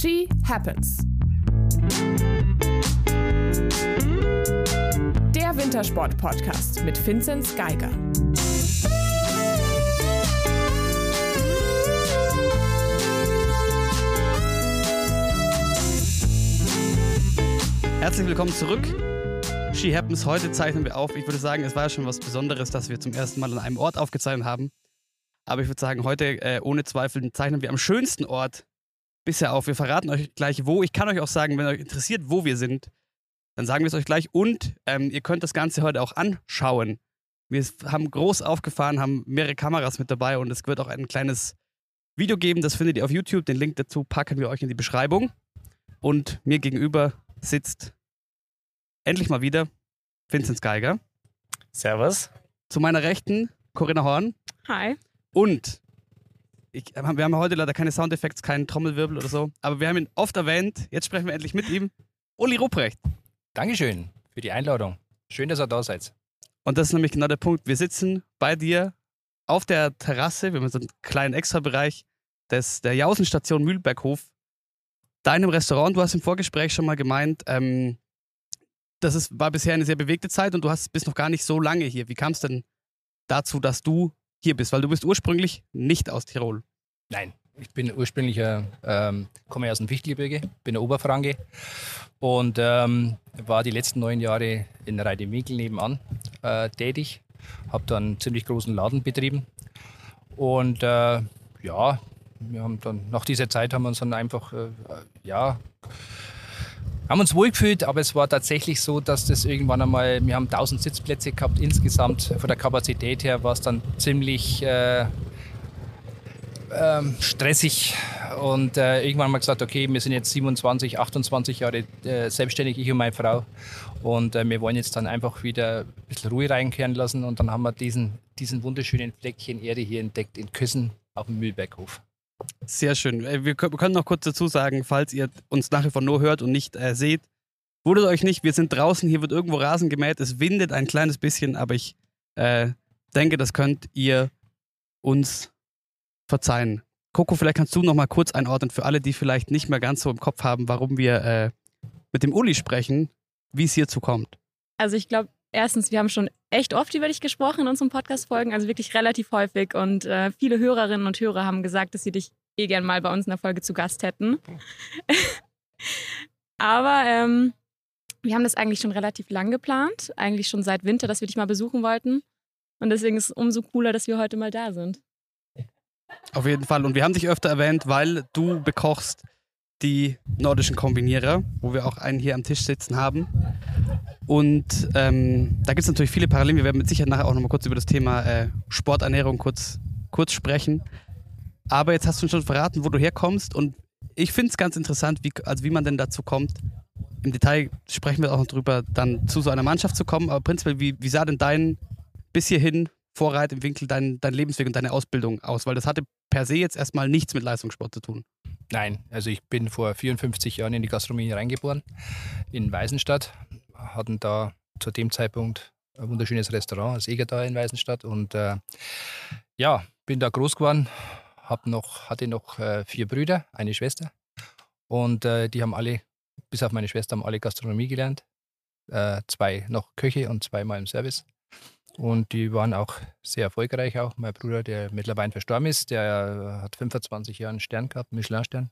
She Happens. Der Wintersport-Podcast mit Vinzenz Geiger. Herzlich willkommen zurück. She Happens. Heute zeichnen wir auf. Ich würde sagen, es war ja schon was Besonderes, dass wir zum ersten Mal an einem Ort aufgezeichnet haben. Aber ich würde sagen, heute äh, ohne Zweifel zeichnen wir am schönsten Ort bisher auf. Wir verraten euch gleich wo. Ich kann euch auch sagen, wenn euch interessiert, wo wir sind, dann sagen wir es euch gleich. Und ähm, ihr könnt das Ganze heute auch anschauen. Wir haben groß aufgefahren, haben mehrere Kameras mit dabei und es wird auch ein kleines Video geben. Das findet ihr auf YouTube. Den Link dazu packen wir euch in die Beschreibung. Und mir gegenüber sitzt endlich mal wieder Vinzenz Geiger. Servus. Zu meiner Rechten Corinna Horn. Hi. Und ich, wir haben heute leider keine Soundeffekte, keinen Trommelwirbel oder so, aber wir haben ihn oft erwähnt. Jetzt sprechen wir endlich mit ihm. Uli Ruprecht. Dankeschön für die Einladung. Schön, dass ihr da seid. Und das ist nämlich genau der Punkt. Wir sitzen bei dir auf der Terrasse, wir haben so einen kleinen Extrabereich des, der Jausenstation Mühlberghof. Deinem Restaurant, du hast im Vorgespräch schon mal gemeint, ähm, das ist, war bisher eine sehr bewegte Zeit und du hast, bist noch gar nicht so lange hier. Wie kam es denn dazu, dass du hier bist? Weil du bist ursprünglich nicht aus Tirol. Nein, ich bin ursprünglicher, ähm, komme aus dem Fichtelgebirge, bin der Oberfranke und ähm, war die letzten neun Jahre in Reidewinkel nebenan äh, tätig. Habe dann einen ziemlich großen Laden betrieben und äh, ja, wir haben dann nach dieser Zeit haben wir uns dann einfach äh, ja haben uns wohlgefühlt, aber es war tatsächlich so, dass das irgendwann einmal, wir haben 1000 Sitzplätze gehabt insgesamt. Von der Kapazität her war es dann ziemlich äh, ähm, stressig. Und äh, irgendwann haben wir gesagt, okay, wir sind jetzt 27, 28 Jahre äh, selbstständig, ich und meine Frau. Und äh, wir wollen jetzt dann einfach wieder ein bisschen Ruhe reinkehren lassen. Und dann haben wir diesen, diesen wunderschönen Fleckchen Erde hier entdeckt in Küssen auf dem Mühlberghof. Sehr schön. Äh, wir können noch kurz dazu sagen, falls ihr uns nach wie vor nur hört und nicht äh, seht, wundert euch nicht, wir sind draußen, hier wird irgendwo Rasen gemäht, es windet ein kleines bisschen, aber ich äh, denke, das könnt ihr uns verzeihen. Coco, vielleicht kannst du noch mal kurz einordnen für alle, die vielleicht nicht mehr ganz so im Kopf haben, warum wir äh, mit dem Uli sprechen, wie es hierzu kommt. Also ich glaube, erstens, wir haben schon echt oft über dich gesprochen in unseren Podcast-Folgen, also wirklich relativ häufig. Und äh, viele Hörerinnen und Hörer haben gesagt, dass sie dich eh gern mal bei uns in der Folge zu Gast hätten. Aber ähm, wir haben das eigentlich schon relativ lang geplant, eigentlich schon seit Winter, dass wir dich mal besuchen wollten. Und deswegen ist es umso cooler, dass wir heute mal da sind. Auf jeden Fall. Und wir haben dich öfter erwähnt, weil du bekochst die nordischen Kombinierer, wo wir auch einen hier am Tisch sitzen haben. Und ähm, da gibt es natürlich viele Parallelen. Wir werden mit Sicherheit nachher auch nochmal kurz über das Thema äh, Sporternährung kurz, kurz sprechen. Aber jetzt hast du schon verraten, wo du herkommst. Und ich finde es ganz interessant, wie, also wie man denn dazu kommt. Im Detail sprechen wir auch noch drüber, dann zu so einer Mannschaft zu kommen. Aber prinzipiell, wie, wie sah denn dein bis hierhin Vorreit im Winkel dein, dein Lebensweg und deine Ausbildung aus? Weil das hatte per se jetzt erstmal nichts mit Leistungssport zu tun. Nein, also ich bin vor 54 Jahren in die Gastronomie reingeboren, in Weißenstadt, hatten da zu dem Zeitpunkt ein wunderschönes Restaurant, das Egertal in Weißenstadt. Und äh, ja, bin da groß geworden, hab noch, hatte noch äh, vier Brüder, eine Schwester. Und äh, die haben alle, bis auf meine Schwester, haben alle Gastronomie gelernt. Äh, zwei noch Köche und zweimal im Service. Und die waren auch sehr erfolgreich auch. Mein Bruder, der mittlerweile verstorben ist, der hat 25 Jahre einen Stern gehabt, Michelin-Stern.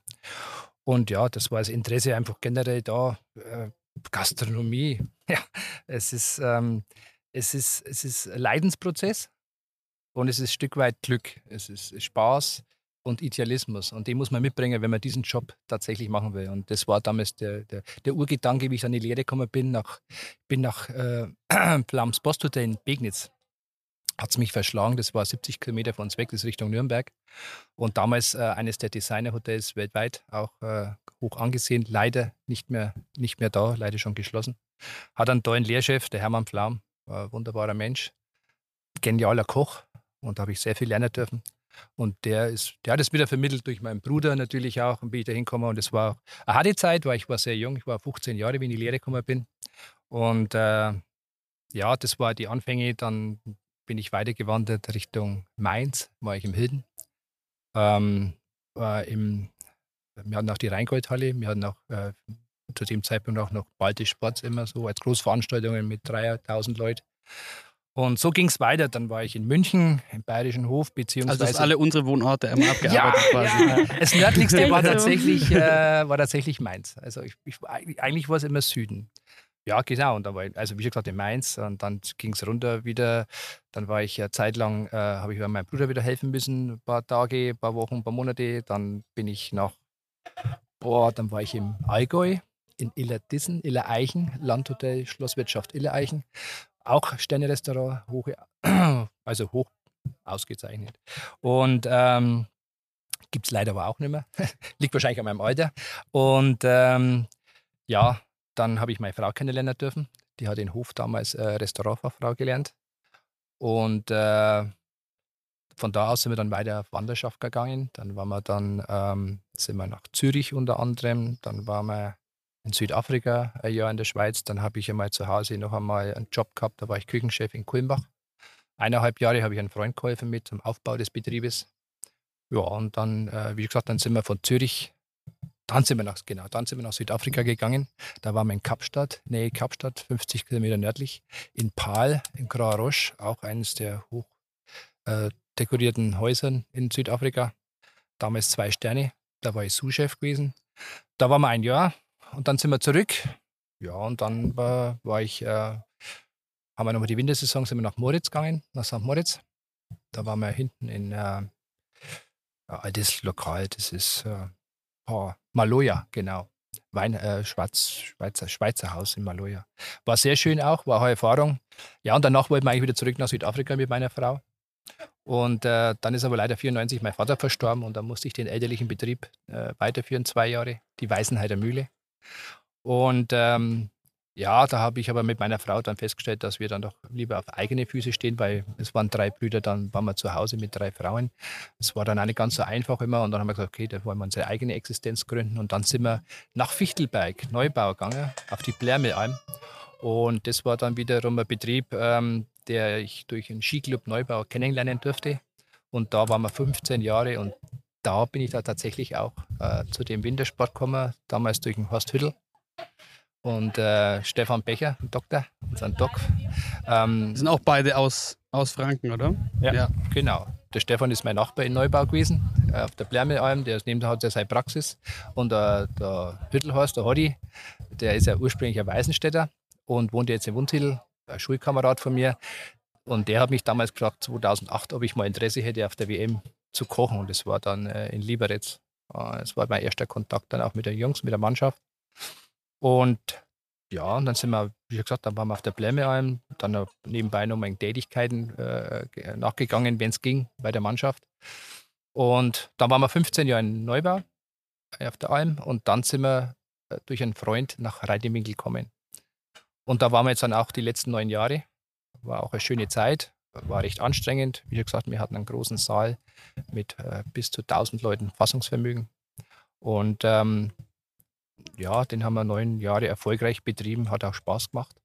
Und ja, das war das Interesse einfach generell da. Äh, Gastronomie, ja, es ist, ähm, es ist, es ist Leidensprozess und es ist ein Stück weit Glück. Es ist Spaß und Idealismus. Und den muss man mitbringen, wenn man diesen Job tatsächlich machen will. Und das war damals der, der, der Urgedanke, wie ich an die Lehre gekommen bin, nach, bin nach äh, Plams Posthotel in Begnitz. Hat es mich verschlagen, das war 70 Kilometer von uns weg, das ist Richtung Nürnberg. Und damals äh, eines der Designerhotels weltweit, auch äh, hoch angesehen, leider nicht mehr, nicht mehr da, leider schon geschlossen. Hat einen tollen Lehrchef, der Hermann ein wunderbarer Mensch, genialer Koch und da habe ich sehr viel lernen dürfen. Und der ist, der hat es wieder vermittelt durch meinen Bruder natürlich auch bin ich da hingekommen. Und es war eine harte Zeit, weil ich war sehr jung, ich war 15 Jahre, wie ich in die Lehre gekommen bin. Und äh, ja, das war die Anfänge. Dann bin ich weitergewandert Richtung Mainz, war ich im Hilden. Ähm, war im wir hatten auch die Rheingoldhalle, wir hatten auch äh, zu dem Zeitpunkt auch noch Baltisch Sports immer so als Großveranstaltungen mit 3000 Leuten. Und so ging es weiter. Dann war ich in München im Bayerischen Hof, beziehungsweise. Also, alle unsere Wohnorte immer abgearbeitet ja, quasi. Ja. Das nördlichste war tatsächlich, äh, war tatsächlich Mainz. Also, ich, ich, eigentlich war es immer Süden. Ja, genau. Und dann war ich, also wie schon gesagt, in Mainz und dann ging es runter wieder. Dann war ich ja zeitlang, äh, habe ich meinem Bruder wieder helfen müssen, ein paar Tage, ein paar Wochen, ein paar Monate. Dann bin ich nach, boah, dann war ich im Allgäu, in Illerdissen, Illereichen, Landhotel Schlosswirtschaft Illereichen. Auch Sterne-Restaurant, hoch, also hoch ausgezeichnet. Und ähm, gibt es leider aber auch nicht mehr. Liegt wahrscheinlich an meinem Alter. Und ähm, ja, dann habe ich meine Frau kennenlernen dürfen. Die hat in Hof damals äh, Restaurantfachfrau gelernt. Und äh, von da aus sind wir dann weiter auf Wanderschaft gegangen. Dann waren wir dann, ähm, sind wir nach Zürich unter anderem. Dann waren wir in Südafrika ein Jahr in der Schweiz. Dann habe ich einmal zu Hause noch einmal einen Job gehabt. Da war ich Küchenchef in Kulmbach. Eineinhalb Jahre habe ich einen Freund geholfen mit zum Aufbau des Betriebes. Ja, und dann, äh, wie gesagt, dann sind wir von Zürich, dann sind wir nach, genau, dann sind wir nach Südafrika gegangen. Da waren wir in Kapstadt, Nähe Kapstadt, 50 Kilometer nördlich, in Pal, in Croix auch eines der hoch äh, dekorierten Häusern in Südafrika. Damals zwei Sterne, da war ich Sous-Chef gewesen. Da waren wir ein Jahr, und dann sind wir zurück. Ja, und dann war, war ich, äh, haben wir nochmal die Wintersaison, sind wir nach Moritz gegangen, nach St. Moritz. Da waren wir hinten in äh, altes Lokal, das ist äh, oh, Maloja, genau. Wein, äh, Schwarz, Schweizer, Schweizer Haus in Maloja. War sehr schön auch, war eine Erfahrung. Ja, und danach wollten wir eigentlich wieder zurück nach Südafrika mit meiner Frau. Und äh, dann ist aber leider 94 mein Vater verstorben und dann musste ich den elterlichen Betrieb äh, weiterführen, zwei Jahre, die Weißenheider Mühle. Und ähm, ja, da habe ich aber mit meiner Frau dann festgestellt, dass wir dann doch lieber auf eigene Füße stehen, weil es waren drei Brüder, dann waren wir zu Hause mit drei Frauen. Es war dann auch nicht ganz so einfach immer und dann haben wir gesagt, okay, da wollen wir unsere eigene Existenz gründen und dann sind wir nach Fichtelberg, Neubau gegangen, auf die Blärmealm und das war dann wiederum ein Betrieb, ähm, der ich durch einen Skiclub Neubau kennenlernen durfte und da waren wir 15 Jahre und da bin ich da tatsächlich auch äh, zu dem Wintersport gekommen, damals durch den Horst Hüttel und äh, Stefan Becher, ein Doktor, unser Doc. Ähm, sind auch beide aus, aus Franken, oder? Ja, ja, genau. Der Stefan ist mein Nachbar in Neubau gewesen, äh, auf der Blärmealm, der ist neben der hat er seine Praxis. Und äh, der Hüttelhorst, der Hoddy, der ist ja ursprünglich ein Weißenstädter und wohnt jetzt in Wundhittel, ein Schulkamerad von mir. Und der hat mich damals gefragt, 2008, ob ich mal Interesse hätte, auf der WM zu kochen. Und das war dann äh, in Liberec. Äh, das war mein erster Kontakt dann auch mit den Jungs, mit der Mannschaft. Und ja, und dann sind wir, wie gesagt, dann waren wir auf der Blämmealm, dann nebenbei noch meine Tätigkeiten äh, nachgegangen, wenn es ging, bei der Mannschaft. Und dann waren wir 15 Jahre in Neubau äh, auf der Alm und dann sind wir äh, durch einen Freund nach Reidewinkel gekommen. Und da waren wir jetzt dann auch die letzten neun Jahre. War auch eine schöne Zeit war recht anstrengend. Wie gesagt, wir hatten einen großen Saal mit äh, bis zu 1000 Leuten Fassungsvermögen. Und ähm, ja, den haben wir neun Jahre erfolgreich betrieben, hat auch Spaß gemacht.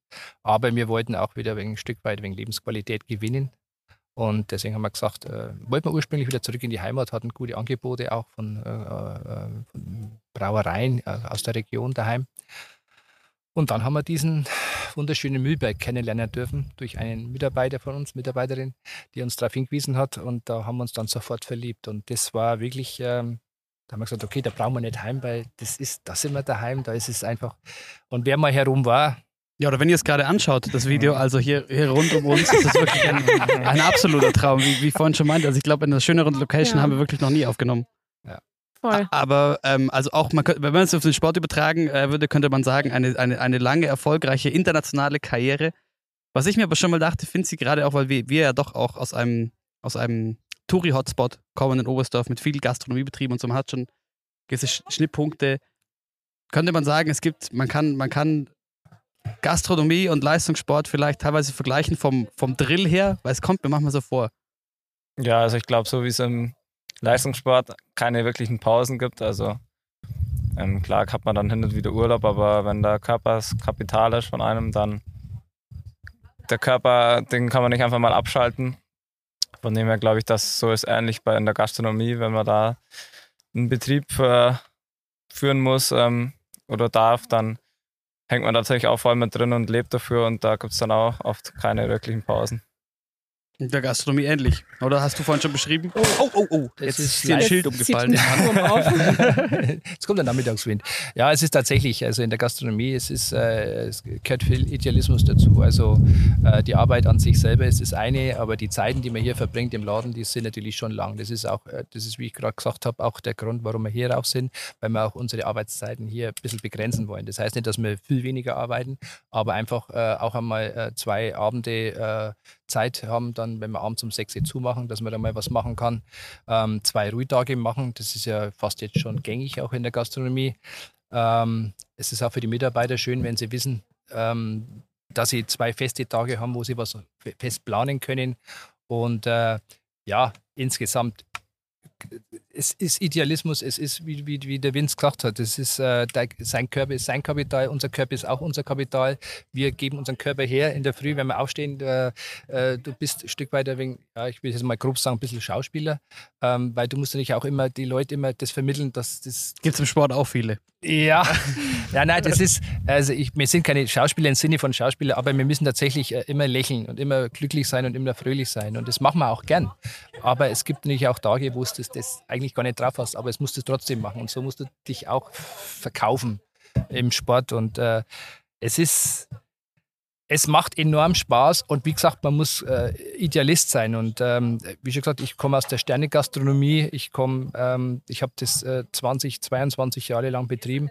Aber wir wollten auch wieder ein Stück weit wegen Lebensqualität gewinnen. Und deswegen haben wir gesagt, äh, wollten wir ursprünglich wieder zurück in die Heimat, hatten gute Angebote auch von, äh, äh von Brauereien äh, aus der Region daheim. Und dann haben wir diesen wunderschönen Mühlberg kennenlernen dürfen durch einen Mitarbeiter von uns, Mitarbeiterin, die uns darauf hingewiesen hat. Und da haben wir uns dann sofort verliebt. Und das war wirklich, ähm, da haben wir gesagt, okay, da brauchen wir nicht heim, weil das ist, da sind wir daheim, da ist es einfach. Und wer mal herum war, ja, oder wenn ihr es gerade anschaut, das Video, also hier, hier rund um uns, ist das wirklich ein, ein absoluter Traum, wie, wie ich vorhin schon meinte. Also ich glaube, in einer schöneren Location ja. haben wir wirklich noch nie aufgenommen. Voll. Aber ähm, also auch, man könnte, wenn man es auf den Sport übertragen äh, würde, könnte man sagen, eine, eine, eine lange, erfolgreiche internationale Karriere. Was ich mir aber schon mal dachte, finde sie gerade auch, weil wir, wir ja doch auch aus einem, aus einem Touri-Hotspot kommen in Oberstdorf mit viel Gastronomiebetrieben und so, man hat schon gewisse Schnittpunkte. Könnte man sagen, es gibt, man kann, man kann Gastronomie und Leistungssport vielleicht teilweise vergleichen vom, vom Drill her, weil es kommt mir manchmal so vor. Ja, also ich glaube, so wie es im Leistungssport keine wirklichen Pausen gibt. Also ähm, klar hat man dann hin und wieder Urlaub, aber wenn der Körper das Kapital ist von einem, dann der Körper, den kann man nicht einfach mal abschalten. Von dem her glaube ich, dass so ist ähnlich bei in der Gastronomie, wenn man da einen Betrieb äh, führen muss ähm, oder darf, dann hängt man natürlich auch voll mit drin und lebt dafür und da gibt es dann auch oft keine wirklichen Pausen. In der Gastronomie ähnlich. Oder hast du vorhin schon beschrieben? Oh, oh, oh, oh. Jetzt ist dir ein. Schild umgefallen. Jetzt kommt der Nachmittagswind. Ja, es ist tatsächlich, also in der Gastronomie, es, ist, äh, es gehört viel Idealismus dazu. Also äh, die Arbeit an sich selber ist das eine, aber die Zeiten, die man hier verbringt im Laden, die sind natürlich schon lang. Das ist auch, äh, das ist, wie ich gerade gesagt habe, auch der Grund, warum wir hier rauf sind, weil wir auch unsere Arbeitszeiten hier ein bisschen begrenzen wollen. Das heißt nicht, dass wir viel weniger arbeiten, aber einfach äh, auch einmal äh, zwei Abende Zeit haben, dann, wenn wir abends um 6 Uhr zumachen, dass man da mal was machen kann. Ähm, zwei Ruhetage machen, das ist ja fast jetzt schon gängig auch in der Gastronomie. Ähm, es ist auch für die Mitarbeiter schön, wenn sie wissen, ähm, dass sie zwei feste Tage haben, wo sie was fest planen können. Und äh, ja, insgesamt es ist Idealismus, es ist, wie, wie, wie der Vince gesagt hat, es ist, äh, sein Körper ist sein Kapital, unser Körper ist auch unser Kapital. Wir geben unseren Körper her in der Früh, wenn wir aufstehen. Äh, äh, du bist ein Stück weiter wegen, ja, ich will jetzt mal grob sagen, ein bisschen Schauspieler, ähm, weil du musst natürlich auch immer die Leute immer das vermitteln, dass das. Gibt es im Sport auch viele. Ja, ja, nein, das ist, also ich, wir sind keine Schauspieler im Sinne von Schauspieler, aber wir müssen tatsächlich äh, immer lächeln und immer glücklich sein und immer fröhlich sein. Und das machen wir auch gern. Aber es gibt natürlich auch Tage, wo es das, das eigentlich gar nicht drauf hast, aber es musst du trotzdem machen. Und so musst du dich auch verkaufen im Sport. Und äh, es ist, es macht enorm Spaß und wie gesagt, man muss äh, Idealist sein. Und ähm, wie schon gesagt, ich komme aus der Sternegastronomie. Ich komme, ähm, ich habe das äh, 20, 22 Jahre lang betrieben,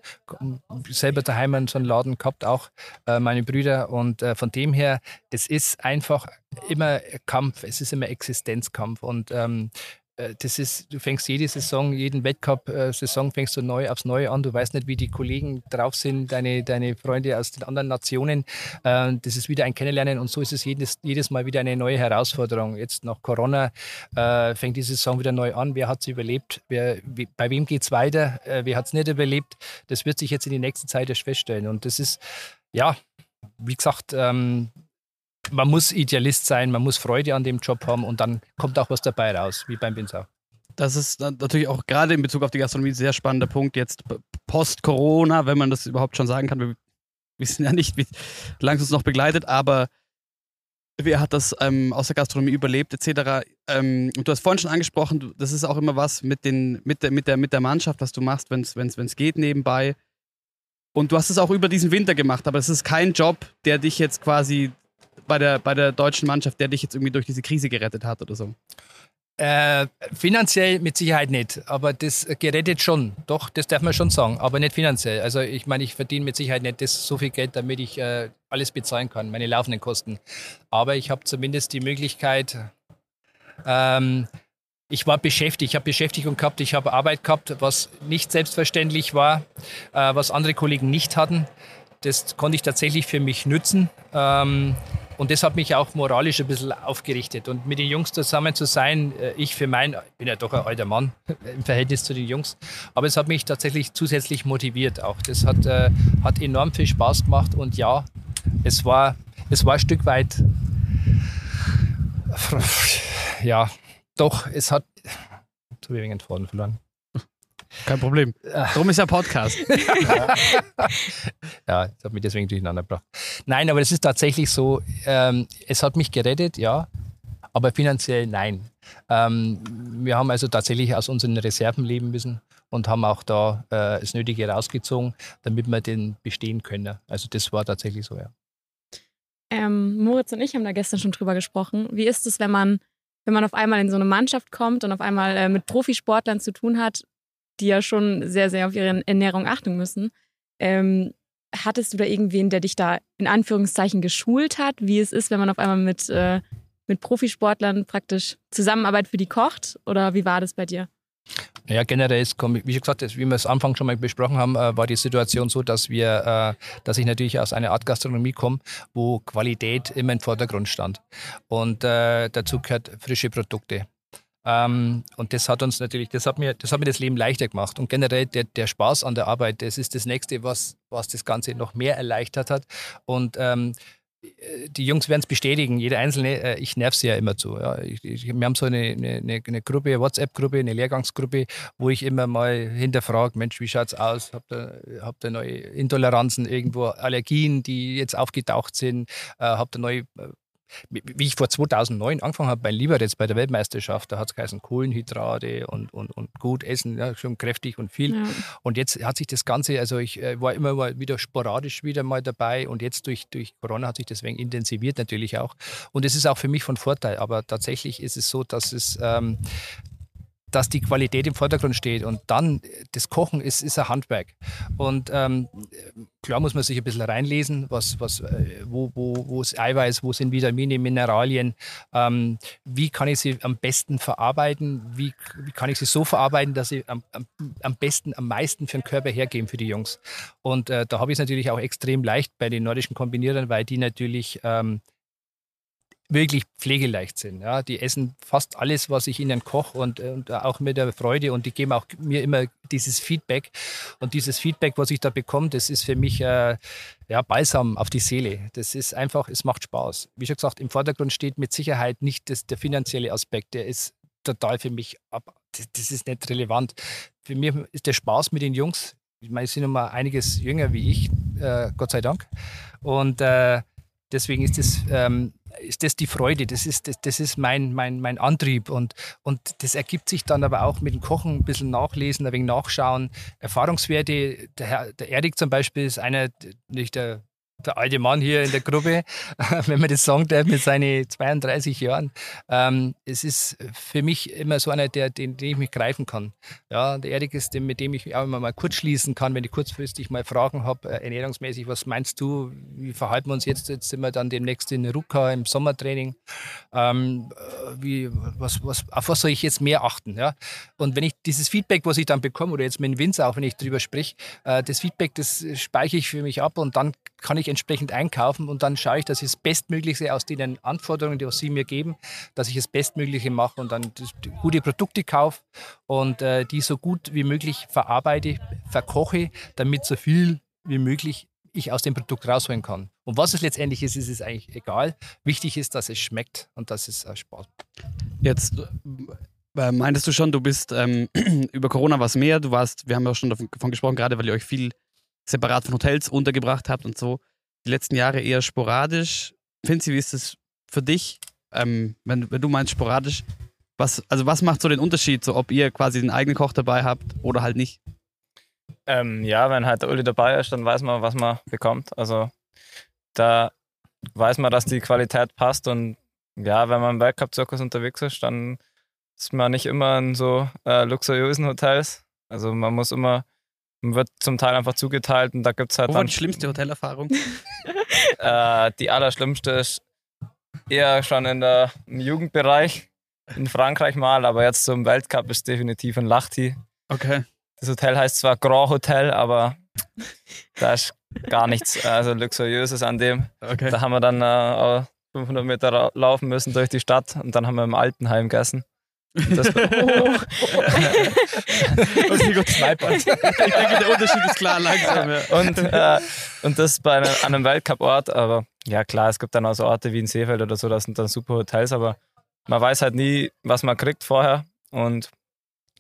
selber daheim so einen Laden gehabt, auch äh, meine Brüder. Und äh, von dem her, es ist einfach immer Kampf, es ist immer Existenzkampf. Und ähm, äh, das ist, du fängst jede Saison, jeden Wettcup-Saison fängst du neu aufs Neue an. Du weißt nicht, wie die Kollegen drauf sind, deine, deine Freunde aus den anderen Nationen. Äh, das ist wieder ein Kennenlernen und so ist es jedes, jedes Mal wieder eine neue Herausforderung. Jetzt nach Corona äh, fängt die Saison wieder neu an. Wer hat es überlebt? Wer, bei wem geht es weiter? Wer hat es nicht überlebt? Das wird sich jetzt in die nächste Zeit erst feststellen. Und das ist, ja, wie gesagt, ähm, man muss Idealist sein, man muss Freude an dem Job haben und dann kommt auch was dabei raus, wie beim Winzer. Das ist natürlich auch gerade in Bezug auf die Gastronomie ein sehr spannender Punkt. Jetzt post-Corona, wenn man das überhaupt schon sagen kann. Wir wissen ja nicht, wie lange es uns noch begleitet, aber wer hat das ähm, aus der Gastronomie überlebt, etc. Ähm, und du hast vorhin schon angesprochen, das ist auch immer was mit, den, mit, der, mit, der, mit der Mannschaft, was du machst, wenn es geht nebenbei. Und du hast es auch über diesen Winter gemacht, aber es ist kein Job, der dich jetzt quasi bei der, bei der deutschen Mannschaft, der dich jetzt irgendwie durch diese Krise gerettet hat oder so? Äh, finanziell mit Sicherheit nicht, aber das gerettet schon. Doch, das darf man schon sagen, aber nicht finanziell. Also ich meine, ich verdiene mit Sicherheit nicht das, so viel Geld, damit ich äh, alles bezahlen kann, meine laufenden Kosten. Aber ich habe zumindest die Möglichkeit, ähm, ich war beschäftigt, ich habe Beschäftigung gehabt, ich habe Arbeit gehabt, was nicht selbstverständlich war, äh, was andere Kollegen nicht hatten. Das konnte ich tatsächlich für mich nützen. Ähm, und das hat mich auch moralisch ein bisschen aufgerichtet. Und mit den Jungs zusammen zu sein, äh, ich für mein, ich bin ja doch ein alter Mann im Verhältnis zu den Jungs, aber es hat mich tatsächlich zusätzlich motiviert auch. Das hat, äh, hat enorm viel Spaß gemacht und ja, es war, es war ein Stück weit, ja, doch, es hat, jetzt habe ich einen Faden verloren. Kein Problem. Darum ist ja Podcast. ja, das hat mich deswegen durcheinander gebracht. Nein, aber es ist tatsächlich so, ähm, es hat mich gerettet, ja, aber finanziell nein. Ähm, wir haben also tatsächlich aus unseren Reserven leben müssen und haben auch da äh, das Nötige rausgezogen, damit wir den bestehen können. Also das war tatsächlich so, ja. Ähm, Moritz und ich haben da gestern schon drüber gesprochen. Wie ist es, wenn man, wenn man auf einmal in so eine Mannschaft kommt und auf einmal äh, mit Profisportlern zu tun hat die ja schon sehr, sehr auf ihre Ernährung achten müssen. Ähm, hattest du da irgendwen, der dich da in Anführungszeichen geschult hat, wie es ist, wenn man auf einmal mit, äh, mit Profisportlern praktisch Zusammenarbeit für die kocht? Oder wie war das bei dir? Ja, generell ist, wie gesagt, wie wir es Anfang schon mal besprochen haben, äh, war die Situation so, dass wir, äh, dass ich natürlich aus einer Art Gastronomie komme, wo Qualität immer im Vordergrund stand. Und äh, dazu gehört frische Produkte. Ähm, und das hat uns natürlich, das hat mir das, hat mir das Leben leichter gemacht. Und generell der, der Spaß an der Arbeit, das ist das Nächste, was, was das Ganze noch mehr erleichtert hat. Und ähm, die Jungs werden es bestätigen, jeder Einzelne, äh, ich nerv sie ja immer zu. Ja. Ich, ich, wir haben so eine, eine, eine Gruppe, WhatsApp-Gruppe, eine Lehrgangsgruppe, wo ich immer mal hinterfrage, Mensch, wie schaut es aus? Habt ihr, habt ihr neue Intoleranzen irgendwo, Allergien, die jetzt aufgetaucht sind? Äh, habt ihr neue äh, wie ich vor 2009 angefangen habe bei Liberec bei der Weltmeisterschaft, da hat es geheißen Kohlenhydrate und, und, und gut essen, ja, schon kräftig und viel. Ja. Und jetzt hat sich das Ganze, also ich äh, war immer mal wieder sporadisch wieder mal dabei und jetzt durch, durch Corona hat sich deswegen intensiviert natürlich auch. Und es ist auch für mich von Vorteil, aber tatsächlich ist es so, dass es ähm, dass die Qualität im Vordergrund steht. Und dann, das Kochen ist, ist ein Handwerk. Und ähm, klar muss man sich ein bisschen reinlesen, was, was, äh, wo, wo, wo ist Eiweiß, wo sind Vitamine, Mineralien, ähm, wie kann ich sie am besten verarbeiten, wie, wie kann ich sie so verarbeiten, dass sie am, am, am besten, am meisten für den Körper hergeben für die Jungs. Und äh, da habe ich es natürlich auch extrem leicht bei den nordischen Kombinierern, weil die natürlich ähm, wirklich pflegeleicht sind. Ja, die essen fast alles, was ich ihnen koche und, und auch mit der Freude und die geben auch mir immer dieses Feedback. Und dieses Feedback, was ich da bekomme, das ist für mich äh, ja, Balsam auf die Seele. Das ist einfach, es macht Spaß. Wie schon gesagt, im Vordergrund steht mit Sicherheit nicht das, der finanzielle Aspekt, der ist total für mich ab. Das, das ist nicht relevant. Für mich ist der Spaß mit den Jungs. Ich meine, sie sind noch mal einiges jünger wie ich, äh, Gott sei Dank. Und äh, deswegen ist das ähm, ist das die Freude, das ist, das, das ist mein, mein, mein Antrieb. Und, und das ergibt sich dann aber auch mit dem Kochen ein bisschen nachlesen, ein wenig nachschauen. Erfahrungswerte, der, der Erik zum Beispiel ist einer, nicht der der alte Mann hier in der Gruppe, wenn man das sagen darf, mit seinen 32 Jahren. Ähm, es ist für mich immer so einer, der, den, den ich mich greifen kann. Ja, der Erik ist, mit dem ich auch immer mal kurz schließen kann, wenn ich kurzfristig mal Fragen habe, äh, ernährungsmäßig, was meinst du, wie verhalten wir uns jetzt? Jetzt sind wir dann demnächst in Ruka im Sommertraining. Ähm, äh, wie, was, was, auf was soll ich jetzt mehr achten? Ja? Und wenn ich dieses Feedback, was ich dann bekomme, oder jetzt mit dem Winzer, auch wenn ich darüber spreche, äh, das Feedback, das speichere ich für mich ab und dann kann ich entsprechend einkaufen und dann schaue ich, dass ich das Bestmögliche aus den Anforderungen, die sie mir geben, dass ich das Bestmögliche mache und dann gute Produkte kaufe und äh, die so gut wie möglich verarbeite, verkoche, damit so viel wie möglich ich aus dem Produkt rausholen kann. Und was es letztendlich ist, ist es eigentlich egal. Wichtig ist, dass es schmeckt und dass es äh, Spaß macht. Jetzt äh, meintest du schon, du bist ähm, über Corona was mehr. Du warst, wir haben ja schon davon gesprochen, gerade weil ihr euch viel separat von Hotels untergebracht habt und so. Die letzten Jahre eher sporadisch. Finzi, wie ist das für dich, ähm, wenn, wenn du meinst sporadisch? Was, also was macht so den Unterschied, so ob ihr quasi den eigenen Koch dabei habt oder halt nicht? Ähm, ja, wenn halt der Uli dabei ist, dann weiß man, was man bekommt. Also da weiß man, dass die Qualität passt und ja, wenn man im Weltcup-Zirkus unterwegs ist, dann ist man nicht immer in so äh, luxuriösen Hotels. Also man muss immer wird zum Teil einfach zugeteilt und da gibt es halt. Wo war die schlimmste Hotelerfahrung? äh, die allerschlimmste ist eher schon in der, im Jugendbereich in Frankreich mal, aber jetzt zum Weltcup ist definitiv ein Lachti. Okay. Das Hotel heißt zwar Grand Hotel, aber da ist gar nichts also luxuriöses an dem. Okay. Da haben wir dann äh, 500 Meter laufen müssen durch die Stadt und dann haben wir im Altenheim gegessen. Das oh. Was ich denke, der Unterschied ist klar langsam. Ja. Und, äh, und das bei einem, an einem Weltcup-Ort, aber ja klar, es gibt dann auch so Orte wie in Seefeld oder so, das sind dann super Hotels, aber man weiß halt nie, was man kriegt vorher. Und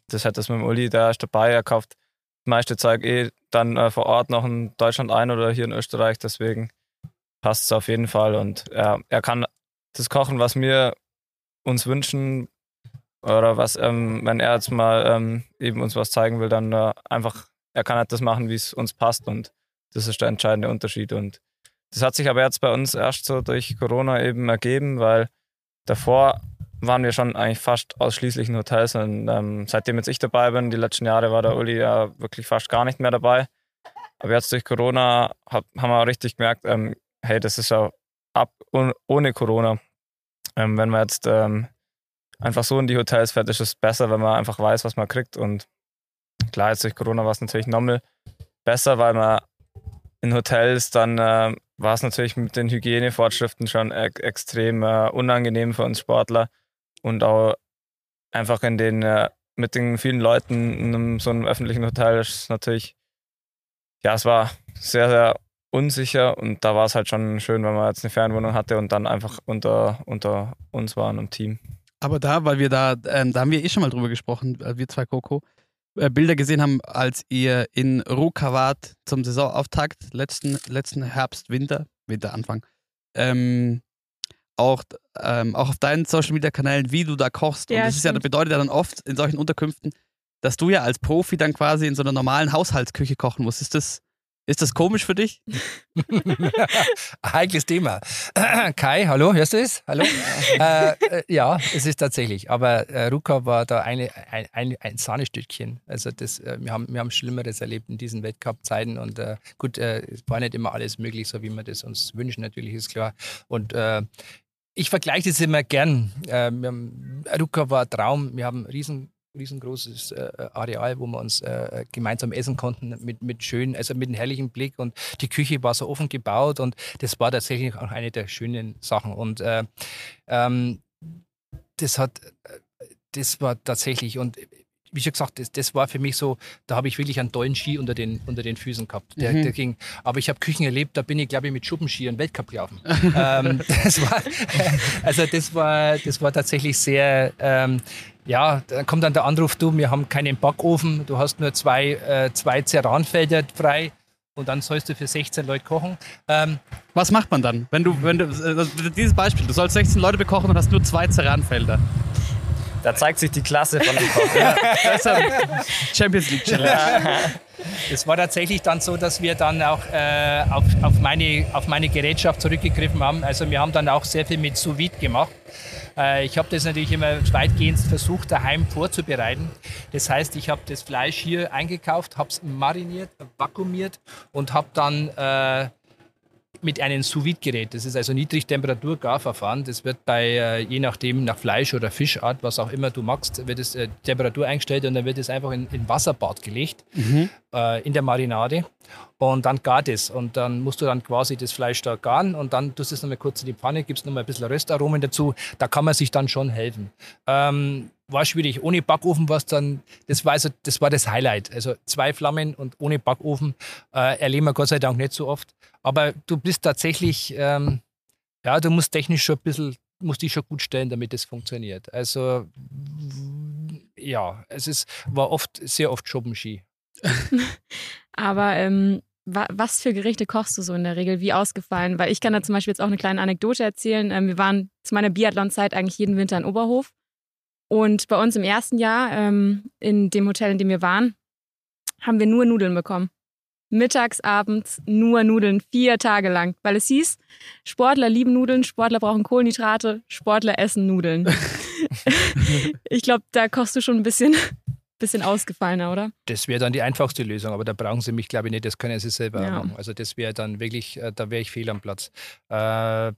das hat das mit dem Uli, der ist dabei, er kauft das meiste Zeug eh dann äh, vor Ort noch in Deutschland ein oder hier in Österreich, deswegen passt es auf jeden Fall. Und er, er kann das kochen, was wir uns wünschen, oder was, ähm, wenn er jetzt mal ähm, eben uns was zeigen will, dann äh, einfach, er kann halt das machen, wie es uns passt und das ist der entscheidende Unterschied. Und das hat sich aber jetzt bei uns erst so durch Corona eben ergeben, weil davor waren wir schon eigentlich fast ausschließlich in Hotels und ähm, seitdem jetzt ich dabei bin, die letzten Jahre war der Uli ja wirklich fast gar nicht mehr dabei. Aber jetzt durch Corona hab, haben wir richtig gemerkt, ähm, hey, das ist ja ab ohne Corona. Ähm, wenn wir jetzt ähm, einfach so in die Hotels fährt, ist es besser, wenn man einfach weiß, was man kriegt. Und klar, jetzt durch Corona war es natürlich nochmal besser, weil man in Hotels dann äh, war es natürlich mit den Hygienevorschriften schon e extrem äh, unangenehm für uns Sportler und auch einfach in den äh, mit den vielen Leuten in einem, so einem öffentlichen Hotel ist es natürlich ja, es war sehr, sehr unsicher und da war es halt schon schön, wenn man jetzt eine Fernwohnung hatte und dann einfach unter, unter uns waren im Team. Aber da, weil wir da, ähm, da haben wir eh schon mal drüber gesprochen, äh, wir zwei Coco, äh, Bilder gesehen haben, als ihr in Ruka wart zum Saisonauftakt, letzten, letzten Herbst, Winter, Winteranfang. Ähm, auch, ähm, auch auf deinen Social Media Kanälen, wie du da kochst. Ja, und das ist ja, das bedeutet ja dann oft in solchen Unterkünften, dass du ja als Profi dann quasi in so einer normalen Haushaltsküche kochen musst. Ist das, ist das komisch für dich? Heikles Thema. Kai, hallo, hörst du es? Hallo? äh, äh, ja, es ist tatsächlich. Aber äh, Ruka war da eine, ein, ein, ein Sahnestückchen. Also das, äh, wir, haben, wir haben Schlimmeres erlebt in diesen Weltcup-Zeiten. Und äh, gut, äh, es war nicht immer alles möglich, so wie wir das uns wünschen, natürlich ist klar. Und äh, ich vergleiche das immer gern. Ruka war ein Traum. Wir haben riesen riesengroßes äh, Areal, wo wir uns äh, gemeinsam essen konnten mit, mit schön, also mit einem herrlichen Blick und die Küche war so offen gebaut und das war tatsächlich auch eine der schönen Sachen und äh, ähm, das hat, äh, das war tatsächlich und wie schon gesagt, das, das war für mich so, da habe ich wirklich einen tollen Ski unter den, unter den Füßen gehabt. Der, Mhm. der ging, aber ich habe Küchen erlebt, da bin ich, glaube ich, mit Schuppenski einen Weltcup gelaufen. ähm, das war, also das war, das war tatsächlich sehr, ähm, ja, dann kommt dann der Anruf, du, wir haben keinen Backofen, du hast nur zwei, äh, zwei Ceranfelder frei und dann sollst du für 16 Leute kochen. Ähm, Was macht man dann? Wenn du, wenn du, äh, dieses Beispiel, du sollst 16 Leute bekochen und hast nur zwei Ceranfelder. Da zeigt sich die Klasse von dem Koch. Das ist ein Champions League Challenge. Es war tatsächlich dann so, dass wir dann auch äh, auf, auf, meine, auf meine Gerätschaft zurückgegriffen haben. Also wir haben dann auch sehr viel mit Sous Vide gemacht. Äh, ich habe das natürlich immer weitgehend versucht, daheim vorzubereiten. Das heißt, ich habe das Fleisch hier eingekauft, habe es mariniert, vakuumiert und habe dann äh, mit einem Sous-Vide-Gerät. Das ist also Niedrigtemperatur-Garverfahren. Das wird bei, äh, je nachdem, nach Fleisch oder Fischart, was auch immer du magst, wird es äh, Temperatur eingestellt und dann wird es einfach in, in Wasserbad gelegt, äh, in der Marinade. Und dann gart es. Und dann musst du dann quasi das Fleisch da garen und dann tust du es nochmal kurz in die Pfanne, gibst nochmal ein bisschen Röstaromen dazu. Da kann man sich dann schon helfen. Ähm, war schwierig. Ohne Backofen war es dann, das war, also, das war das Highlight. Also zwei Flammen und ohne Backofen äh, erleben wir Gott sei Dank nicht so oft. Aber du bist tatsächlich, ähm, ja, du musst technisch schon ein bisschen, musst dich schon gut stellen, damit es funktioniert. Also, ja, es ist, war oft, sehr oft Schuppenski. Aber ähm, wa was für Gerichte kochst du so in der Regel? Wie ausgefallen? Weil ich kann da zum Beispiel jetzt auch eine kleine Anekdote erzählen. Ähm, wir waren zu meiner Biathlon-Zeit eigentlich jeden Winter in Oberhof. Und bei uns im ersten Jahr, ähm, in dem Hotel, in dem wir waren, haben wir nur Nudeln bekommen. Mittags, abends nur Nudeln, vier Tage lang. Weil es hieß, Sportler lieben Nudeln, Sportler brauchen Kohlenhydrate, Sportler essen Nudeln. ich glaube, da kochst du schon ein bisschen, bisschen ausgefallener, oder? Das wäre dann die einfachste Lösung, aber da brauchen sie mich, glaube ich, nicht, das können sie selber Ja. machen. Also das wäre dann wirklich, äh, da wäre ich fehl am Platz. Äh,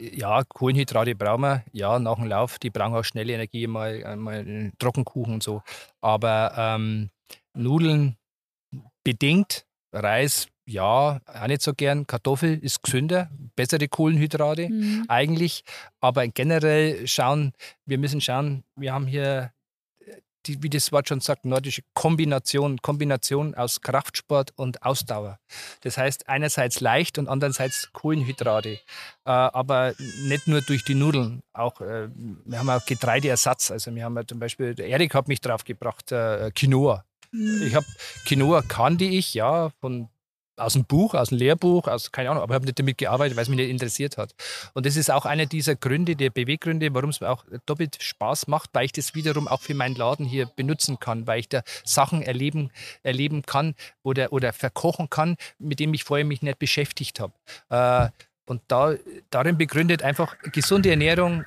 ja, Kohlenhydrate brauchen wir, ja, nach dem Lauf, die brauchen auch schnelle Energie, mal, mal einen Trockenkuchen und so. Aber ähm, Nudeln bedingt, Reis, ja, auch nicht so gern. Kartoffel ist gesünder, bessere Kohlenhydrate Mhm. eigentlich. Aber generell schauen, wir müssen schauen, wir haben hier, die, wie das Wort schon sagt, nordische Kombination, Kombination aus Kraftsport und Ausdauer. Das heißt einerseits leicht und andererseits Kohlenhydrate. Äh, aber nicht nur durch die Nudeln. Auch, äh, wir haben auch Getreideersatz. Also wir haben ja zum Beispiel, der Erik hat mich drauf gebracht, äh, Quinoa. Mhm. Ich habe Quinoa kannte ich, ja, von aus dem Buch, aus dem Lehrbuch, aus keine Ahnung, aber ich habe nicht damit gearbeitet, weil es mich nicht interessiert hat. Und das ist auch einer dieser Gründe, der Beweggründe, warum es mir auch doppelt Spaß macht, weil ich das wiederum auch für meinen Laden hier benutzen kann, weil ich da Sachen erleben, erleben kann oder, oder verkochen kann, mit denen ich vorher mich nicht beschäftigt habe. Äh, und da, darin begründet einfach gesunde Ernährung,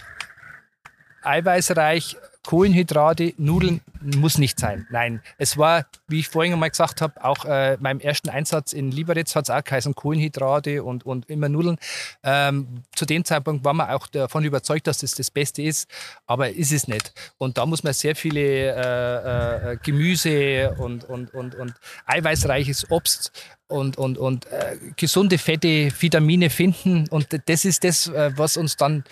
eiweißreich, Kohlenhydrate, Nudeln muss nicht sein. Nein, es war, wie ich vorhin einmal gesagt habe, auch äh, meinem ersten Einsatz in Liberec hat es auch geheißen Kohlenhydrate und, und immer Nudeln. Ähm, zu dem Zeitpunkt waren wir auch davon überzeugt, dass das das Beste ist, aber ist es nicht. Und da muss man sehr viele äh, äh, Gemüse und, und, und, und eiweißreiches Obst und, und, und äh, gesunde Fette, Vitamine finden. Und das ist das, äh, was uns dann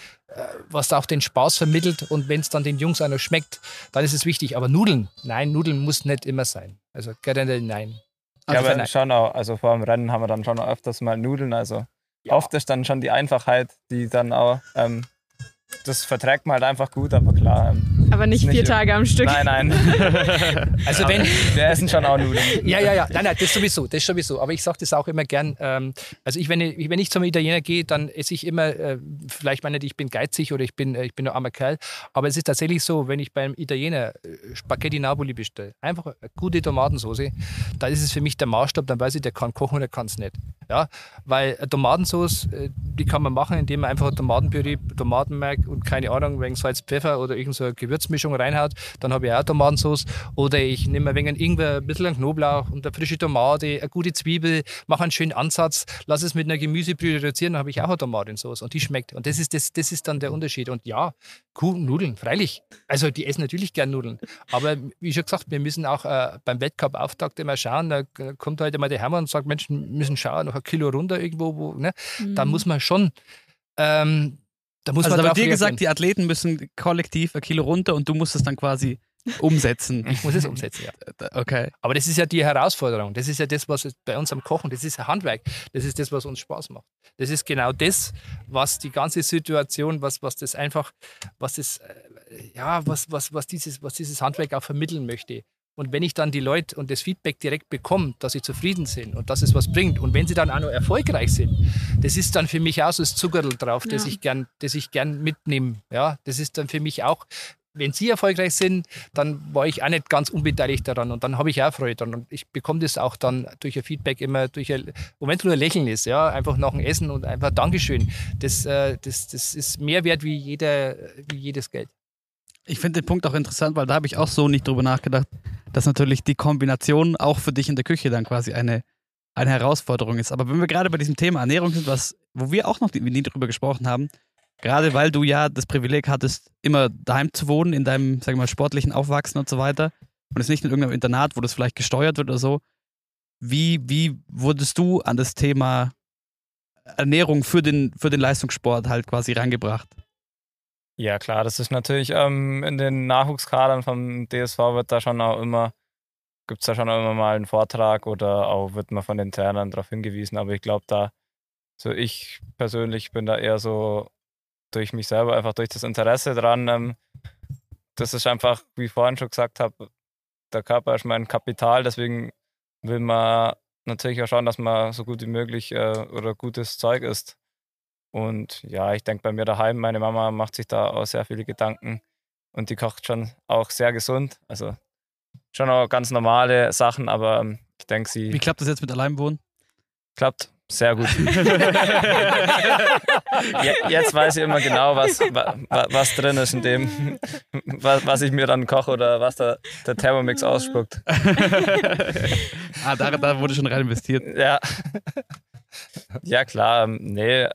was auch den Spaß vermittelt und wenn es dann den Jungs noch schmeckt, dann ist es wichtig. Aber Nudeln, nein, Nudeln muss nicht immer sein. Also generell nein. ja, Also aber schon auch, also vor dem Rennen haben wir dann schon auch öfters mal Nudeln. Also Ja. oft ist dann schon die Einfachheit, die dann auch, ähm, das verträgt man halt einfach gut, aber klar. Ähm, Aber nicht nicht vier Tage am Stück. nein, nein. Also wenn, wir essen schon auch Nudeln. Ja, ja, ja. Nein, nein, das sowieso, das sowieso. Aber ich sage das auch immer gern. Ähm, also ich, wenn ich, wenn ich zum Italiener gehe, dann esse ich immer, äh, vielleicht meine ich, ich bin geizig oder ich bin, äh, ich bin ein armer Kerl. Aber es ist tatsächlich so, wenn ich beim Italiener äh, Spaghetti Napoli bestelle, einfach eine gute Tomatensauce, da ist es für mich der Maßstab, dann weiß ich, der kann kochen oder kann es nicht. Ja, weil eine Tomatensauce, äh, die kann man machen, indem man einfach Tomatenpüree, Tomatenmark und keine Ahnung, wegen Salz, Pfeffer oder irgendeine so eine Gewürzmischung reinhaut. Dann habe ich auch Tomatensauce. Oder ich nehme ein wenig Ingwer, ein bisschen Knoblauch und eine frische Tomate, eine gute Zwiebel, mache einen schönen Ansatz, lasse es mit einer Gemüsebrühe reduzieren, dann habe ich auch eine Tomatensauce und die schmeckt. Und das ist, das, das ist dann der Unterschied. Und ja, Kuchen, Nudeln, freilich. Also die essen natürlich gern Nudeln. Aber wie schon gesagt, wir müssen auch äh, beim Weltcup-Auftakt immer schauen. Da kommt heute mal der Hermann und sagt, Mensch, wir müssen schauen, noch ein Kilo runter irgendwo. Wo, ne? Da Mhm. muss man schon. Ähm, da muss Also man da dir gesagt, die Athleten müssen kollektiv ein Kilo runter und du musst es dann quasi umsetzen. ich muss es umsetzen, ja. Okay. Aber das ist ja die Herausforderung. Das ist ja das, was bei uns am Kochen, das ist ein Handwerk. Das ist das, was uns Spaß macht. Das ist genau das, was die ganze Situation, was, was das einfach, was das, äh, ja, was, was, was, dieses, was dieses Handwerk auch vermitteln möchte. Und wenn ich dann die Leute und das Feedback direkt bekomme, dass sie zufrieden sind und dass es was bringt und wenn sie dann auch noch erfolgreich sind, das ist dann für mich auch so das Zuckerl drauf, das Ja. ich gern, das ich gern mitnehme. Ja, das ist dann für mich auch, wenn sie erfolgreich sind, dann war ich auch nicht ganz unbeteiligt daran und dann habe ich auch Freude dran und ich bekomme das auch dann durch ein Feedback immer durch ein, wenn es nur ein Lächeln ist, ja, einfach nach dem Essen und einfach Dankeschön. Das, äh, das, das ist mehr wert wie, jeder, wie jedes Geld. Ich finde den Punkt auch interessant, weil da habe ich auch so nicht drüber nachgedacht, dass natürlich die Kombination auch für dich in der Küche dann quasi eine, eine Herausforderung ist. Aber wenn wir gerade bei diesem Thema Ernährung sind, was, wo wir auch noch nie drüber gesprochen haben, gerade weil du ja das Privileg hattest, immer daheim zu wohnen, in deinem, sagen wir mal, sportlichen Aufwachsen und so weiter, und es nicht in irgendeinem Internat, wo das vielleicht gesteuert wird oder so, wie, wie wurdest du an das Thema Ernährung für den, für den Leistungssport halt quasi reingebracht? Ja, klar, das ist natürlich ähm, in den Nachwuchskadern vom DSV wird da schon auch immer, gibt es da schon auch immer mal einen Vortrag oder auch wird man von den Trainern darauf hingewiesen. Aber ich glaube, da, so ich persönlich bin da eher so durch mich selber, einfach durch das Interesse dran. Ähm, das ist einfach, wie ich vorhin schon gesagt habe, der Körper ist mein Kapital, deswegen will man natürlich auch schauen, dass man so gut wie möglich äh, oder gutes Zeug isst. Und ja, ich denke bei mir daheim, meine Mama macht sich da auch sehr viele Gedanken und die kocht schon auch sehr gesund. Also schon auch ganz normale Sachen, aber ähm, ich denke, sie Wie klappt das jetzt mit Alleinwohnen? klappt sehr gut. Je- Jetzt weiß ich immer genau, was, wa- wa- was drin ist in dem, was, was ich mir dann koche oder was da, der Thermomix ausspuckt. ah, da, da wurde schon rein investiert. Ja. Ja, klar. ähm, Nee.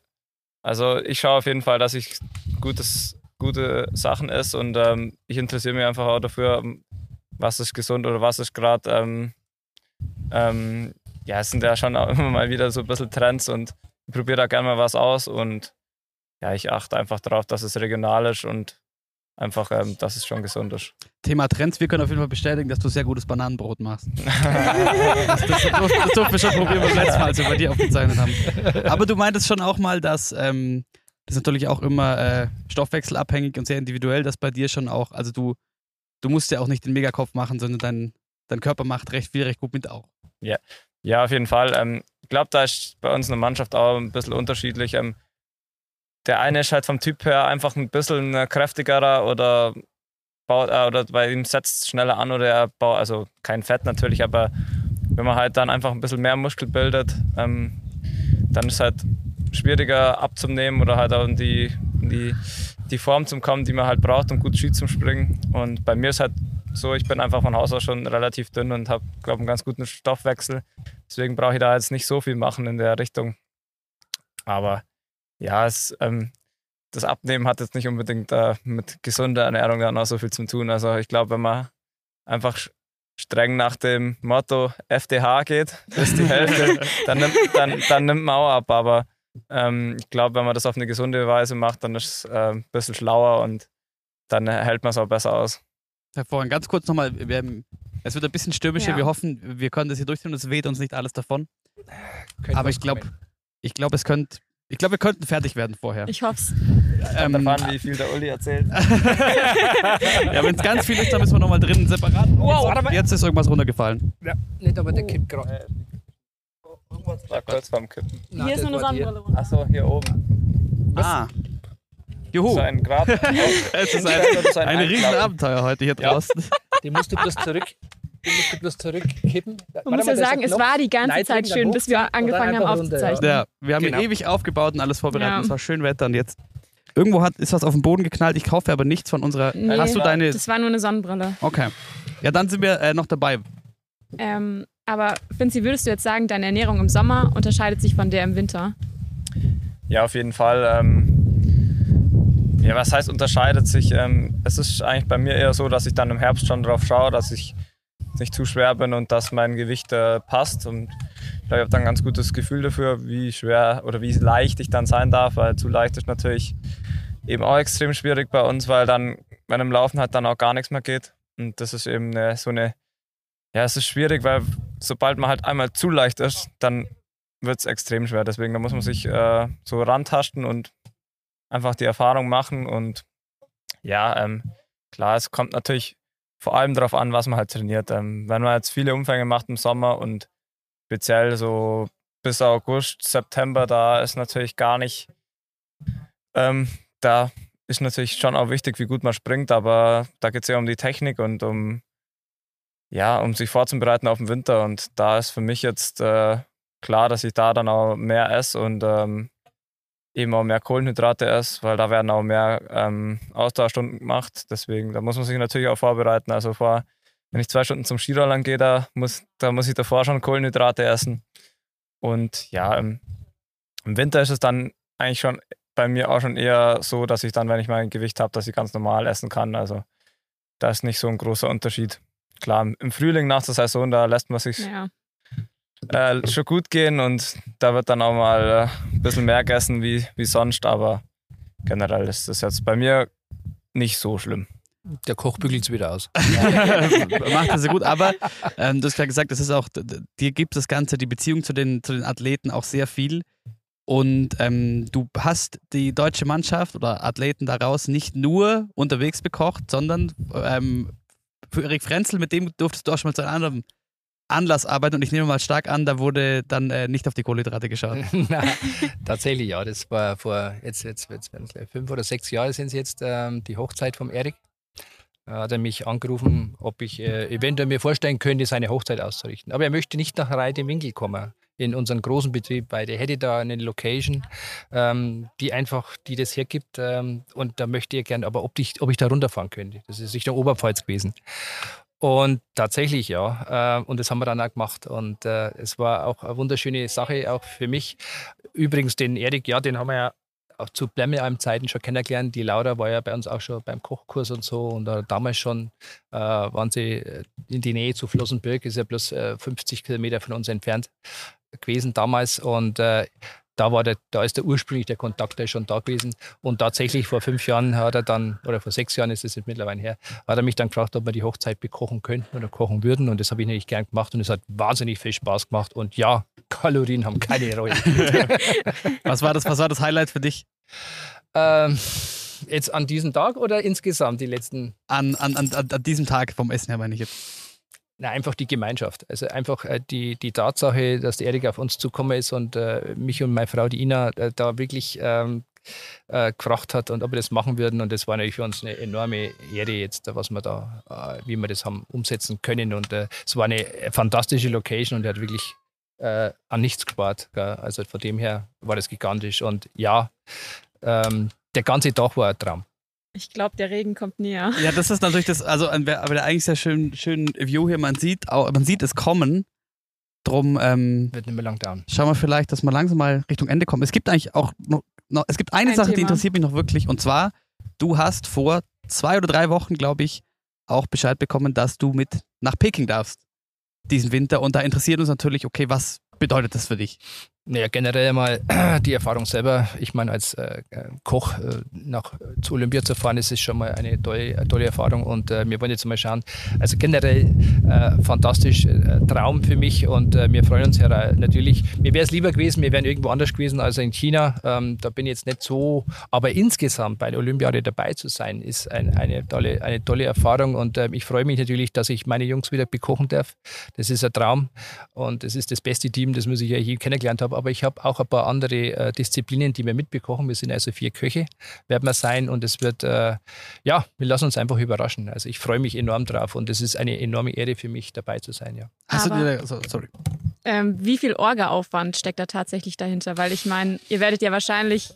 Also ich schaue auf jeden Fall, dass ich gutes, gute Sachen esse und ähm, ich interessiere mich einfach auch dafür, ähm, was ist gesund oder was ist gerade. Ähm, ähm, ja, es sind ja schon immer mal wieder so ein bisschen Trends und ich probiere da gerne mal was aus und ja, ich achte einfach darauf, dass es regional ist und einfach, ähm, dass es schon gesund ist. Thema Trends, wir können auf jeden Fall bestätigen, dass du sehr gutes Bananenbrot machst. das, das, das, das durften wir schon probieren beim letzten Mal, als wir bei dir aufgezeichnet haben. Aber du meintest schon auch mal, dass ähm, das ist natürlich auch immer äh, stoffwechselabhängig und sehr individuell, dass bei dir schon auch, also du, du musst ja auch nicht den Megakopf machen, sondern dein, dein Körper macht recht viel, recht gut mit auch. Ja, auf jeden Fall. Ähm, ich glaube, da ist bei uns in der Mannschaft auch ein bisschen unterschiedlich. Ähm, der eine ist halt vom Typ her einfach ein bisschen kräftigerer oder baut, äh, oder bei ihm setzt es schneller an oder er baut, also kein Fett natürlich, aber wenn man halt dann einfach ein bisschen mehr Muskel bildet, ähm, dann ist es halt schwieriger abzunehmen oder halt auch in die, in die, die Form zu kommen, die man halt braucht, um gut Ski zu springen. Und bei mir ist halt so, ich bin einfach von Haus aus schon relativ dünn und habe, glaube ich, einen ganz guten Stoffwechsel. Deswegen brauche ich da jetzt nicht so viel machen in der Richtung. Aber ja, es, ähm, das Abnehmen hat jetzt nicht unbedingt äh, mit gesunder Ernährung dann auch so viel zu tun. Also ich glaube, wenn man einfach streng nach dem Motto FDH geht, das ist die Hälfte, dann, nimmt, dann, dann nimmt man auch ab. Aber ähm, ich glaube, wenn man das auf eine gesunde Weise macht, dann ist es äh, ein bisschen schlauer und dann hält man es auch besser aus. Hervorragend. Ganz kurz nochmal, wir, Es wird ein bisschen stürmischer. Ja. Wir hoffen, wir können das hier durchziehen und es weht uns nicht alles davon. Könnte Aber was ich glaube, ich glaube, es könnte, ich glaube, wir könnten fertig werden vorher. Ich hoffe es. Ähm, Erfahren, wie viel der Uli erzählt. ja, wenn es ganz viel ist, dann müssen wir nochmal drin separat. Wow, warte mal. Jetzt ist irgendwas runtergefallen. Ja, nicht, aber der kippt gerade. War kurz vorm Kippen. Nein, Hier ist nur eine Sonnenbrille runter. Achso, hier oben. Ah. Juhu. So ein Grab. es ist ein, Das ist ein Einklappen. Riesenabenteuer heute hier Ja. draußen. Die musst du bloß zurück. Die musst du bloß zurückkippen. Man muss ja sagen, es war die ganze Zeit schön, bis wir angefangen haben aufzuzeichnen. Ja, wir haben Genau. hier ewig aufgebaut und alles vorbereitet. Ja. Es war schön Wetter und jetzt. Irgendwo hat, ist was auf den Boden geknallt. Ich kaufe aber nichts von unserer. Nee, Hast du deine. Das war nur eine Sonnenbrille. Okay. Ja, dann sind wir äh, noch dabei. Ähm, aber Vinci, würdest du jetzt sagen, deine Ernährung im Sommer unterscheidet sich von der im Winter? Ja, auf jeden Fall. Ähm, ja, was heißt unterscheidet sich? Ähm, es ist eigentlich bei mir eher so, dass ich dann im Herbst schon drauf schaue, dass ich nicht zu schwer bin und dass mein Gewicht äh, passt. Und ich habe dann ein ganz gutes Gefühl dafür, wie schwer oder wie leicht ich dann sein darf, weil zu leicht ist natürlich eben auch extrem schwierig bei uns, weil dann, wenn im Laufen halt dann auch gar nichts mehr geht. Und das ist eben eine, so eine, ja, es ist schwierig, weil sobald man halt einmal zu leicht ist, dann wird es extrem schwer. Deswegen da muss man sich äh, so rantasten und einfach die Erfahrung machen. Und ja, ähm, klar, es kommt natürlich vor allem darauf an, was man halt trainiert. Ähm, wenn man jetzt viele Umfänge macht im Sommer und speziell so bis August, September, da ist natürlich gar nicht, ähm, da ist natürlich schon auch wichtig, wie gut man springt, aber da geht es ja um die Technik und um ja, um sich vorzubereiten auf den Winter. Und da ist für mich jetzt äh, klar, dass ich da dann auch mehr esse und ähm, eben auch mehr Kohlenhydrate esse, weil da werden auch mehr ähm, Ausdauerstunden gemacht. Deswegen, da muss man sich natürlich auch vorbereiten. Also vor, wenn ich zwei Stunden zum Skirollern gehe, da muss, da muss ich davor schon Kohlenhydrate essen. Und ja, im, im Winter ist es dann eigentlich schon bei mir auch schon eher so, dass ich dann, wenn ich mein Gewicht habe, dass ich ganz normal essen kann. Also da ist nicht so ein großer Unterschied. Klar, im Frühling nach der Saison, da lässt man sich Ja. Äh, schon gut gehen und da wird dann auch mal äh, ein bisschen mehr gegessen wie, wie sonst, aber generell ist das jetzt bei mir nicht so schlimm. Der Koch bügelt es wieder aus. Macht das sehr gut. Aber ähm, du hast ja gesagt, das ist auch, dir gibt das Ganze, die Beziehung zu den, zu den Athleten auch sehr viel. Und ähm, du hast die deutsche Mannschaft oder Athleten daraus nicht nur unterwegs bekocht, sondern ähm, für Erik Frenzel, mit dem durftest du auch schon mal zu einem anderen Anlass arbeiten. Und ich nehme mal stark an, da wurde dann äh, nicht auf die Kohlenhydrate geschaut. Tatsächlich, ja. Das war vor jetzt, jetzt, jetzt fünf oder sechs Jahre sind es jetzt ähm, die Hochzeit vom Erik. Da hat er mich angerufen, ob ich äh, eventuell mir vorstellen könnte, seine Hochzeit auszurichten. Aber er möchte nicht nach Reide Winkel kommen, in unseren großen Betrieb, weil der hätte da eine Location, ähm, die einfach, die das hergibt. Ähm, und da möchte er gerne, aber ob ich, ob ich da runterfahren könnte. Das ist Richtung Oberpfalz gewesen. Und tatsächlich, ja. Äh, und das haben wir dann auch gemacht. Und äh, es war auch eine wunderschöne Sache, auch für mich. Übrigens, den Erik, ja, den haben wir ja auch zu Blemmealm Zeiten schon kennengelernt. Die Laura war ja bei uns auch schon beim Kochkurs und so. Und damals schon äh, waren sie in die Nähe zu Flossenbürg, ist ja bloß äh, 50 Kilometer von uns entfernt gewesen damals. Und da, war der, da ist der ursprünglich der Kontakt der ist schon da gewesen. Und tatsächlich vor fünf Jahren hat er dann, oder vor sechs Jahren ist es jetzt mittlerweile her, hat er mich dann gefragt, ob wir die Hochzeit bekochen könnten oder kochen würden. Und das habe ich natürlich gern gemacht und es hat wahnsinnig viel Spaß gemacht. Und ja, Kalorien haben keine Rolle. Was war das, was war das Highlight für dich ähm, jetzt an diesem Tag oder insgesamt die letzten? an, an, an, an diesem Tag vom Essen her, meine ich jetzt? Na, einfach die Gemeinschaft. Also einfach äh, die, die Tatsache, dass der Erik auf uns zukommen ist und äh, mich und meine Frau, die Ina, äh, da wirklich ähm, äh, gefragt hat und ob wir das machen würden. Und das war natürlich für uns eine enorme Ehre jetzt, was wir da, äh, wie wir das haben umsetzen können. Und äh, es war eine fantastische Location und er hat wirklich äh, an nichts gespart. Gell? Also von dem her war das gigantisch. Und ja, ähm, der ganze Tag war ein Traum. Ich glaube, der Regen kommt näher. Ja, das ist natürlich das, also ein- aber der eigentlich sehr schön, schön View hier, man sieht, auch, man sieht es kommen. Drum ähm, Wird nicht mehr lang dauern. schauen wir vielleicht, dass wir langsam mal Richtung Ende kommen. Es gibt eigentlich auch noch, noch es gibt eine Ein Sache, die Thema. interessiert mich noch wirklich, und zwar, du hast vor zwei oder drei Wochen, glaube ich, auch Bescheid bekommen, dass du mit nach Peking darfst diesen Winter. Und da interessiert uns natürlich, okay, was bedeutet das für dich? Naja, generell mal die Erfahrung selber. Ich meine, als äh, Koch äh, nach zu Olympia zu fahren, ist schon mal eine tolle, eine tolle Erfahrung. Und äh, wir wollen jetzt mal schauen. Also generell äh, fantastisch, äh, Traum für mich. Und äh, wir freuen uns ja natürlich. Mir wäre es lieber gewesen, wir wären irgendwo anders gewesen als in China. Ähm, da bin ich jetzt nicht so. Aber insgesamt bei der Olympiade dabei zu sein, ist ein, eine, tolle, eine tolle Erfahrung. Und ich freue mich natürlich, dass ich meine Jungs wieder bekochen darf. Das ist ein Traum. Und es ist das beste Team, das muss ich ja hier kennengelernt habe aber ich habe auch ein paar andere äh, Disziplinen, die wir mitbekochen. Wir sind also vier Köche, werden wir sein und es wird, äh, ja, wir lassen uns einfach überraschen. Also ich freue mich enorm drauf und es ist eine enorme Ehre für mich, dabei zu sein, ja. Hast aber, du dir, sorry. Ähm, wie viel Orga-Aufwand steckt da tatsächlich dahinter? Weil ich meine, ihr werdet ja wahrscheinlich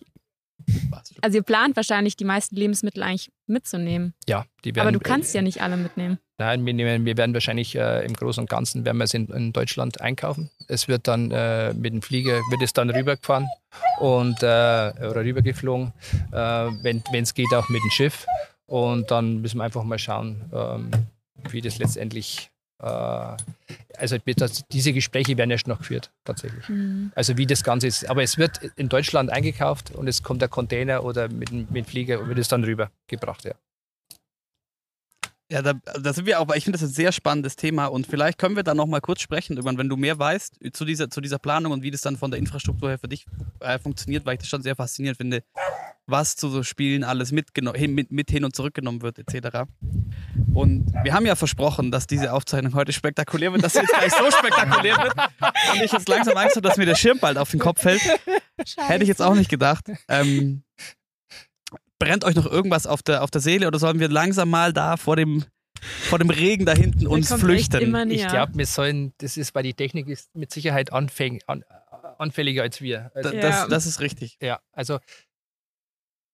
also ihr plant wahrscheinlich die meisten Lebensmittel eigentlich mitzunehmen. Ja, die werden. Aber du kannst ja nicht alle mitnehmen. Nein, wir, nehmen, wir werden wahrscheinlich äh, im Großen und Ganzen werden wir es in, in Deutschland einkaufen. Es wird dann äh, mit dem Flieger wird es dann rübergefahren und äh, oder rübergeflogen, äh, wenn es geht auch mit dem Schiff. Und dann müssen wir einfach mal schauen, ähm, wie das letztendlich also diese Gespräche werden erst noch geführt, tatsächlich. Mhm. Also wie das Ganze ist. Aber es wird in Deutschland eingekauft und es kommt der Container oder mit dem Flieger und wird es dann rübergebracht, ja. Ja, da, da, sind wir auch, ich finde das ein sehr spannendes Thema und vielleicht können wir da noch mal kurz sprechen, wenn du mehr weißt zu dieser, zu dieser Planung und wie das dann von der Infrastruktur her für dich äh, funktioniert, weil ich das schon sehr faszinierend finde, was zu so Spielen alles mit, mit hin und zurückgenommen wird, etc. Und wir haben ja versprochen, dass diese Aufzeichnung heute spektakulär wird, dass sie jetzt gleich so spektakulär wird und ich jetzt langsam Angst habe, dass mir der Schirm bald auf den Kopf fällt. Scheiße. Hätte ich jetzt auch nicht gedacht. Ähm, brennt euch noch irgendwas auf der, auf der Seele oder sollen wir langsam mal da vor dem, vor dem Regen da hinten uns flüchten? Ich glaube, wir sollen, das ist, weil die Technik ist mit Sicherheit anfäng, an, anfälliger als wir. Also, das, ja. das, ist richtig. Ja, also.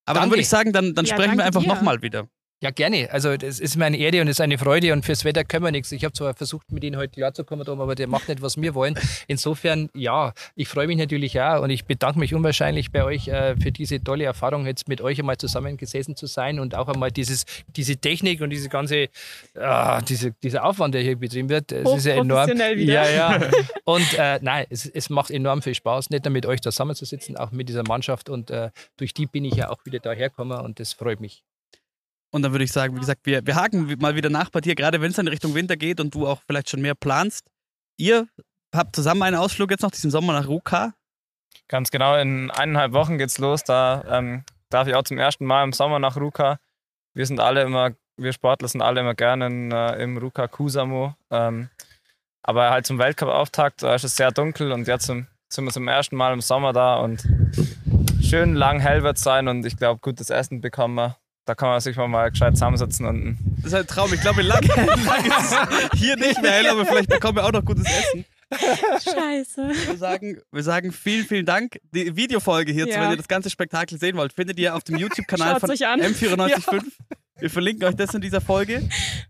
Aber dann würde ich sagen, dann, dann ja, sprechen wir einfach nochmal wieder. Ja, gerne. Also das ist mir eine Ehre und es ist eine Freude und fürs Wetter können wir nichts. Ich habe zwar versucht, mit Ihnen heute klarzukommen, aber der macht nicht, was wir wollen. Insofern, ja, ich freue mich natürlich auch und ich bedanke mich unwahrscheinlich bei euch äh, für diese tolle Erfahrung, jetzt mit euch einmal zusammengesessen zu sein und auch einmal dieses, diese Technik und diese ganze, äh, diese, dieser Aufwand, der hier betrieben wird, es ist ja enorm. Wieder. Ja, ja. Und äh, nein, es, es macht enorm viel Spaß, nicht nur mit euch zusammenzusitzen, auch mit dieser Mannschaft und äh, durch die bin ich ja auch wieder dahergekommen und das freut mich. Und dann würde ich sagen, wie gesagt, wir, wir haken mal wieder nach bei dir, gerade wenn es in Richtung Winter geht und du auch vielleicht schon mehr planst. Ihr habt zusammen einen Ausflug jetzt noch diesen Sommer nach Ruka. Ganz genau, in eineinhalb Wochen geht's los. Da ähm, darf ich auch zum ersten Mal im Sommer nach Ruka. Wir sind alle immer, wir Sportler sind alle immer gerne in, äh, im Ruka Kusamo. Ähm, aber halt zum Weltcup-Auftakt, da ist es sehr dunkel und jetzt sind wir zum ersten Mal im Sommer da und schön lang hell wird es sein und ich glaube, gutes Essen bekommen wir. Da kann man sich mal gescheit zusammensetzen und. Das ist ein Traum. Ich glaube, lang, lang ist hier nicht mehr hell, aber vielleicht bekommen wir auch noch gutes Essen. Scheiße. Wir sagen, wir sagen vielen, vielen Dank. Die Videofolge hierzu, ja. wenn ihr das ganze Spektakel sehen wollt, findet ihr auf dem YouTube-Kanal von M945. Ja. Wir verlinken euch das in dieser Folge.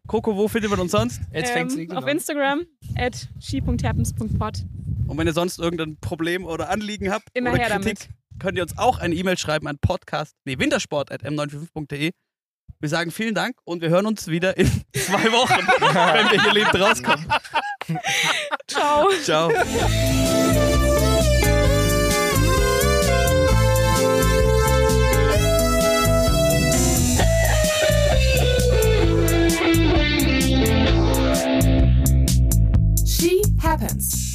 Coco, wo findet man uns sonst? Ähm, auf Instagram at she.happens.pod. Und wenn ihr sonst irgendein Problem oder Anliegen habt Immer oder her Kritik, damit könnt ihr uns auch eine E-Mail schreiben an podcast, nee, wintersport.m95.de. Wir sagen vielen Dank und wir hören uns wieder in zwei Wochen, wenn wir hier lebend rauskommen. Ciao. Ciao. happens.